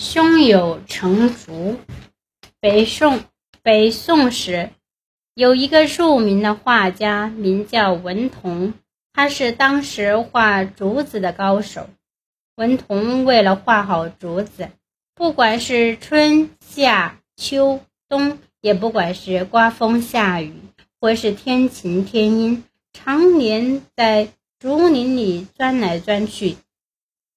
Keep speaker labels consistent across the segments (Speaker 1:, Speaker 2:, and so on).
Speaker 1: 胸有成竹。北宋北宋时，有一个著名的画家，名叫文同，他是当时画竹子的高手。文同为了画好竹子，不管是春夏秋冬，也不管是刮风下雨，或是天晴天阴，常年在竹林里钻来钻去。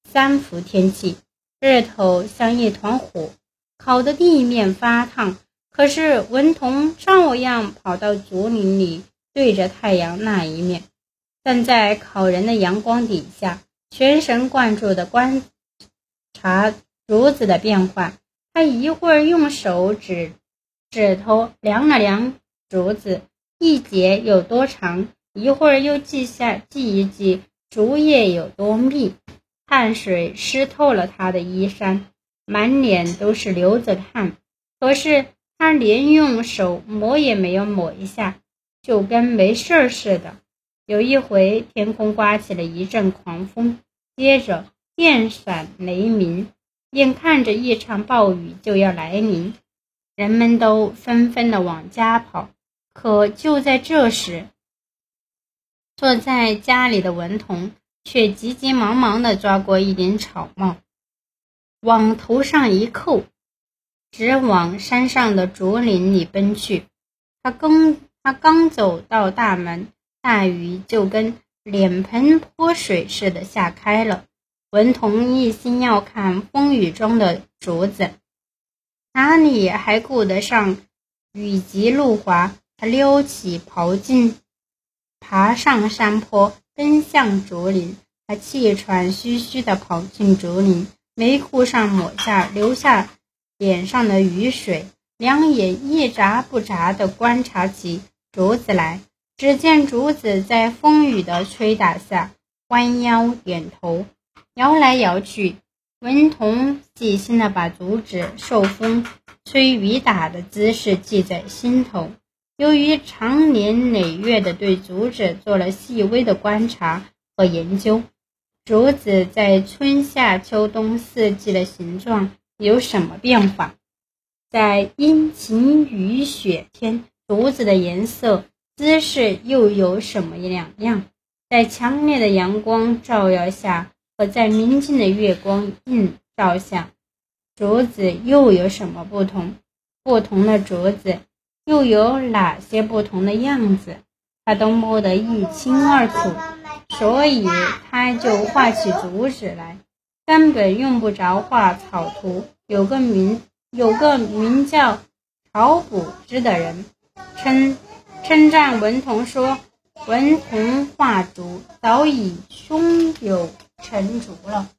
Speaker 1: 三伏天气。日头像一团火，烤得地面发烫。可是文童照样跑到竹林里，对着太阳那一面，站在烤人的阳光底下，全神贯注地观察竹子的变化。他一会儿用手指指头量了量竹子一节有多长，一会儿又记下记一记竹叶有多密。汗水湿透了他的衣衫，满脸都是流着汗。可是他连用手抹也没有抹一下，就跟没事儿似的。有一回，天空刮起了一阵狂风，接着电闪雷鸣，眼看着一场暴雨就要来临，人们都纷纷的往家跑。可就在这时，坐在家里的文童。却急急忙忙地抓过一顶草帽，往头上一扣，直往山上的竹林里奔去。他刚他刚走到大门，大雨就跟脸盆泼水似的下开了。文童一心要看风雨中的竹子，哪里还顾得上雨急路滑？他撩起袍襟，爬上山坡。奔向竹林，他气喘吁吁地跑进竹林，眉裤上抹下留下脸上的雨水，两眼一眨不眨地观察起竹子来。只见竹子在风雨的吹打下弯腰点头，摇来摇去。文童细心地把竹子受风吹雨打的姿势记在心头。由于长年累月的对竹子做了细微的观察和研究，竹子在春夏秋冬四季的形状有什么变化？在阴晴雨雪天，竹子的颜色、姿势又有什么两样？在强烈的阳光照耀下和在明净的月光映照下，竹子又有什么不同？不同的竹子。又有哪些不同的样子，他都摸得一清二楚，所以他就画起竹子来，根本用不着画草图。有个名有个名叫曹补之的人称称赞文同说：“文同画竹早已胸有成竹了。”